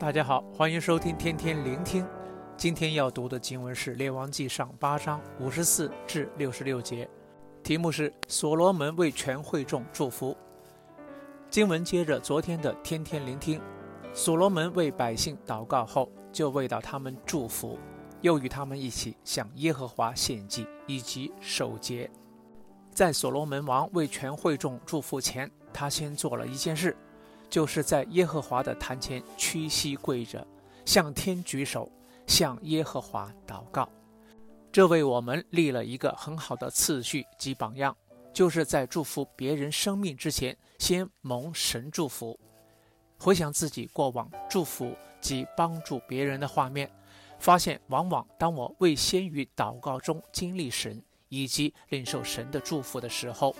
大家好，欢迎收听天天聆听。今天要读的经文是《列王纪上》八章五十四至六十六节，题目是所罗门为全会众祝福。经文接着昨天的天天聆听，所罗门为百姓祷告后，就为到他们祝福，又与他们一起向耶和华献祭以及守节。在所罗门王为全会众祝福前，他先做了一件事。就是在耶和华的坛前屈膝跪着，向天举手，向耶和华祷告。这为我们立了一个很好的次序及榜样，就是在祝福别人生命之前，先蒙神祝福。回想自己过往祝福及帮助别人的画面，发现往往当我未先于祷告中经历神以及领受神的祝福的时候，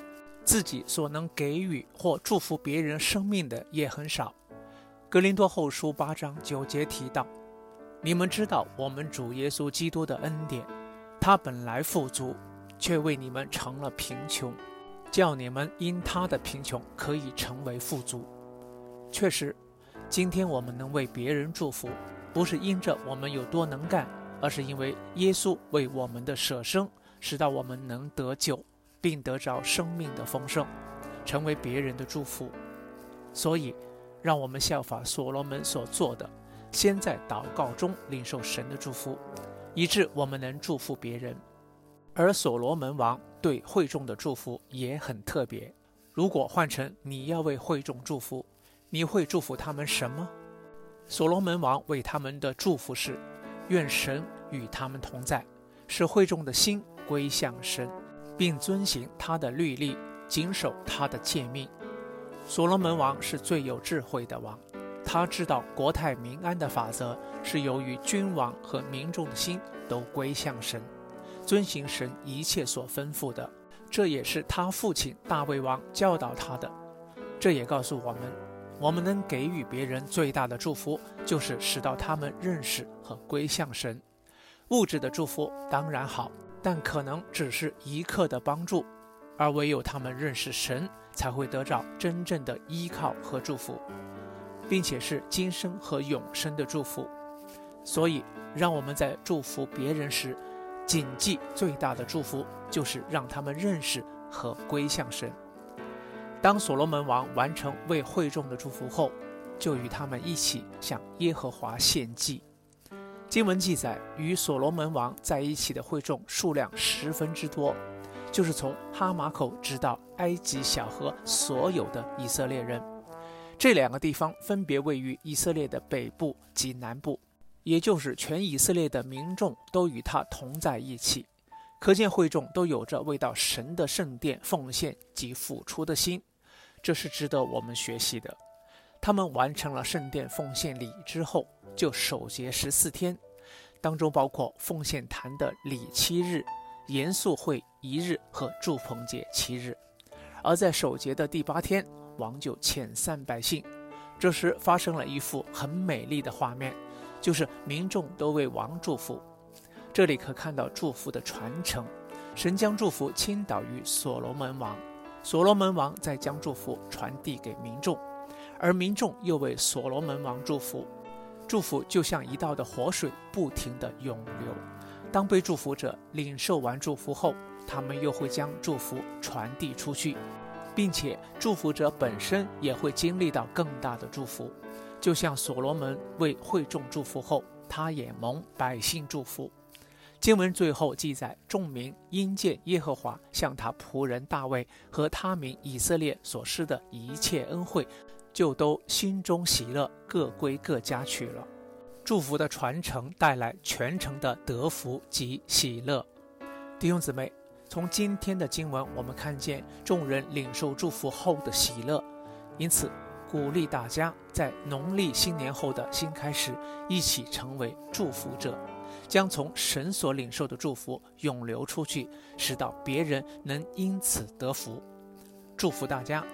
自己所能给予或祝福别人生命的也很少。格林多后书八章九节提到：“你们知道我们主耶稣基督的恩典，他本来富足，却为你们成了贫穷，叫你们因他的贫穷可以成为富足。”确实，今天我们能为别人祝福，不是因着我们有多能干，而是因为耶稣为我们的舍生，使到我们能得救。并得着生命的丰盛，成为别人的祝福。所以，让我们效法所罗门所做的，先在祷告中领受神的祝福，以致我们能祝福别人。而所罗门王对会众的祝福也很特别。如果换成你要为会众祝福，你会祝福他们什么？所罗门王为他们的祝福是：愿神与他们同在，使会众的心归向神。并遵行他的律例，谨守他的诫命。所罗门王是最有智慧的王，他知道国泰民安的法则是由于君王和民众的心都归向神，遵行神一切所吩咐的。这也是他父亲大卫王教导他的。这也告诉我们，我们能给予别人最大的祝福，就是使到他们认识和归向神。物质的祝福当然好。但可能只是一刻的帮助，而唯有他们认识神，才会得到真正的依靠和祝福，并且是今生和永生的祝福。所以，让我们在祝福别人时，谨记最大的祝福就是让他们认识和归向神。当所罗门王完成为会众的祝福后，就与他们一起向耶和华献祭。经文记载，与所罗门王在一起的会众数量十分之多，就是从哈马口直到埃及小河所有的以色列人。这两个地方分别位于以色列的北部及南部，也就是全以色列的民众都与他同在一起。可见会众都有着为到神的圣殿奉献及付出的心，这是值得我们学习的。他们完成了圣殿奉献礼之后，就守节十四天，当中包括奉献坛的礼七日、严肃会一日和祝棚节七日。而在守节的第八天，王就遣散百姓。这时发生了一幅很美丽的画面，就是民众都为王祝福。这里可看到祝福的传承，神将祝福倾倒于所罗门王，所罗门王再将祝福传递给民众。而民众又为所罗门王祝福，祝福就像一道的活水，不停地涌流。当被祝福者领受完祝福后，他们又会将祝福传递出去，并且祝福者本身也会经历到更大的祝福。就像所罗门为会众祝福后，他也蒙百姓祝福。经文最后记载，众民因见耶和华向他仆人大卫和他民以色列所施的一切恩惠。就都心中喜乐，各归各家去了。祝福的传承带来全城的得福及喜乐。弟兄姊妹，从今天的经文，我们看见众人领受祝福后的喜乐，因此鼓励大家在农历新年后的新开始，一起成为祝福者，将从神所领受的祝福涌流出去，使到别人能因此得福。祝福大家。